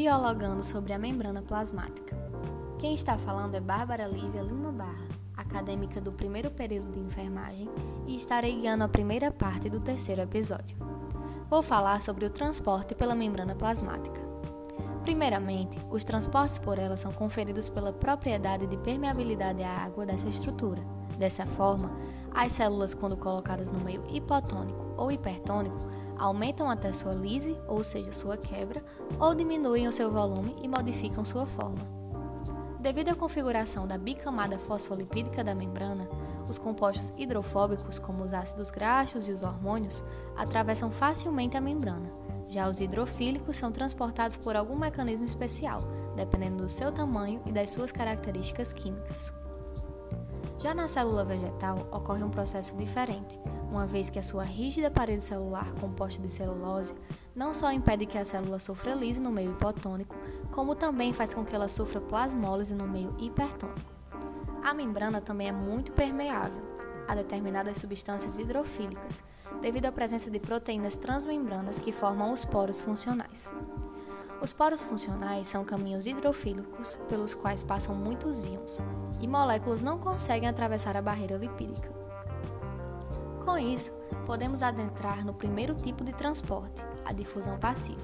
biologando sobre a membrana plasmática. Quem está falando é Bárbara Lívia Lima Barra, acadêmica do primeiro período de enfermagem, e estarei guiando a primeira parte do terceiro episódio. Vou falar sobre o transporte pela membrana plasmática. Primeiramente, os transportes por ela são conferidos pela propriedade de permeabilidade à água dessa estrutura. Dessa forma, as células, quando colocadas no meio hipotônico ou hipertônico, aumentam até sua lise, ou seja, sua quebra, ou diminuem o seu volume e modificam sua forma. Devido à configuração da bicamada fosfolipídica da membrana, os compostos hidrofóbicos, como os ácidos graxos e os hormônios, atravessam facilmente a membrana. Já os hidrofílicos são transportados por algum mecanismo especial, dependendo do seu tamanho e das suas características químicas. Já na célula vegetal ocorre um processo diferente, uma vez que a sua rígida parede celular composta de celulose não só impede que a célula sofra lise no meio hipotônico, como também faz com que ela sofra plasmólise no meio hipertônico. A membrana também é muito permeável a determinadas substâncias hidrofílicas, devido à presença de proteínas transmembranas que formam os poros funcionais. Os poros funcionais são caminhos hidrofílicos pelos quais passam muitos íons, e moléculas não conseguem atravessar a barreira lipídica. Com isso, podemos adentrar no primeiro tipo de transporte, a difusão passiva,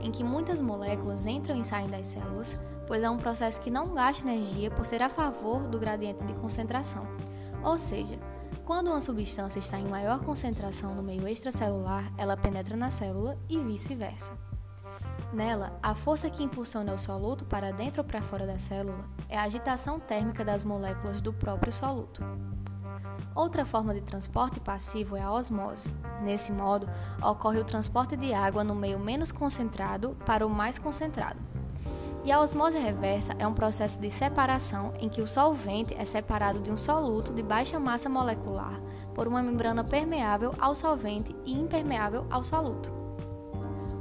em que muitas moléculas entram e saem das células, pois é um processo que não gasta energia por ser a favor do gradiente de concentração. Ou seja, quando uma substância está em maior concentração no meio extracelular, ela penetra na célula e vice-versa. Nela, a força que impulsiona o soluto para dentro ou para fora da célula é a agitação térmica das moléculas do próprio soluto. Outra forma de transporte passivo é a osmose. Nesse modo, ocorre o transporte de água no meio menos concentrado para o mais concentrado. E a osmose reversa é um processo de separação em que o solvente é separado de um soluto de baixa massa molecular por uma membrana permeável ao solvente e impermeável ao soluto.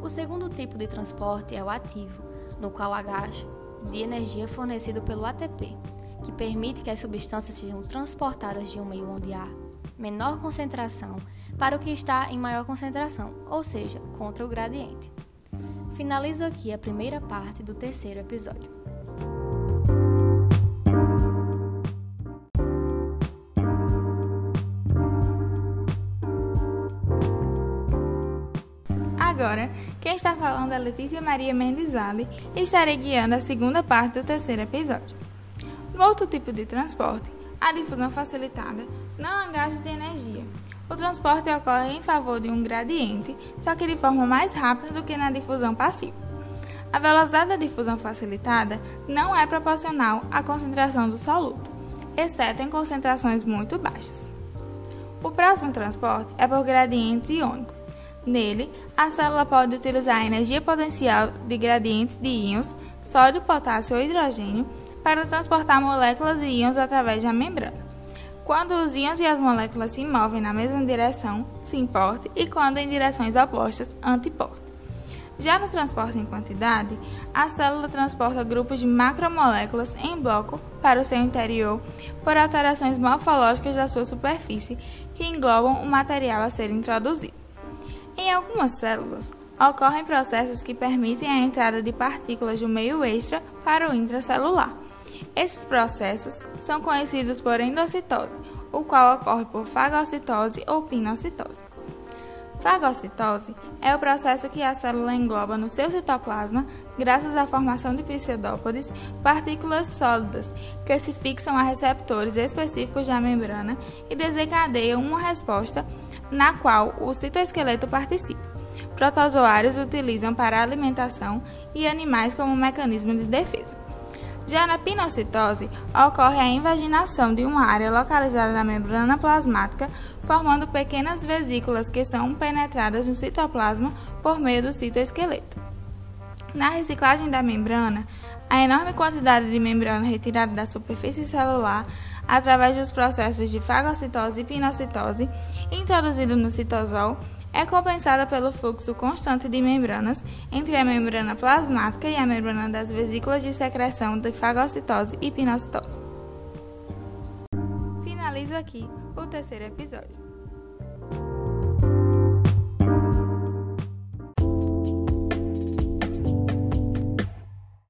O segundo tipo de transporte é o ativo, no qual há gasto de energia fornecido pelo ATP, que permite que as substâncias sejam transportadas de um meio onde há menor concentração para o que está em maior concentração, ou seja, contra o gradiente. Finalizo aqui a primeira parte do terceiro episódio. Agora, quem está falando é Letícia Maria Mendizale e estarei guiando a segunda parte do terceiro episódio. No outro tipo de transporte, a difusão facilitada não gasto de energia. O transporte ocorre em favor de um gradiente, só que de forma mais rápida do que na difusão passiva. A velocidade da difusão facilitada não é proporcional à concentração do soluto, exceto em concentrações muito baixas. O próximo transporte é por gradientes iônicos. Nele, a célula pode utilizar a energia potencial de gradiente de íons, sódio, potássio ou hidrogênio, para transportar moléculas e íons através da membrana. Quando os íons e as moléculas se movem na mesma direção, se importe, e quando em direções opostas, antiporte. Já no transporte em quantidade, a célula transporta grupos de macromoléculas em bloco para o seu interior por alterações morfológicas da sua superfície que englobam o material a ser introduzido. Em algumas células, ocorrem processos que permitem a entrada de partículas do meio extra para o intracelular. Esses processos são conhecidos por endocitose, o qual ocorre por fagocitose ou pinocitose. Fagocitose é o processo que a célula engloba no seu citoplasma, graças à formação de pseudópodes, partículas sólidas que se fixam a receptores específicos da membrana e desencadeiam uma resposta na qual o citoesqueleto participa. Protozoários utilizam para alimentação e animais como mecanismo de defesa. Já na pinocitose, ocorre a invaginação de uma área localizada na membrana plasmática, formando pequenas vesículas que são penetradas no citoplasma por meio do citoesqueleto. Na reciclagem da membrana, a enorme quantidade de membrana retirada da superfície celular através dos processos de fagocitose e pinocitose, introduzido no citosol, é compensada pelo fluxo constante de membranas entre a membrana plasmática e a membrana das vesículas de secreção de fagocitose e pinocitose. Finalizo aqui o terceiro episódio.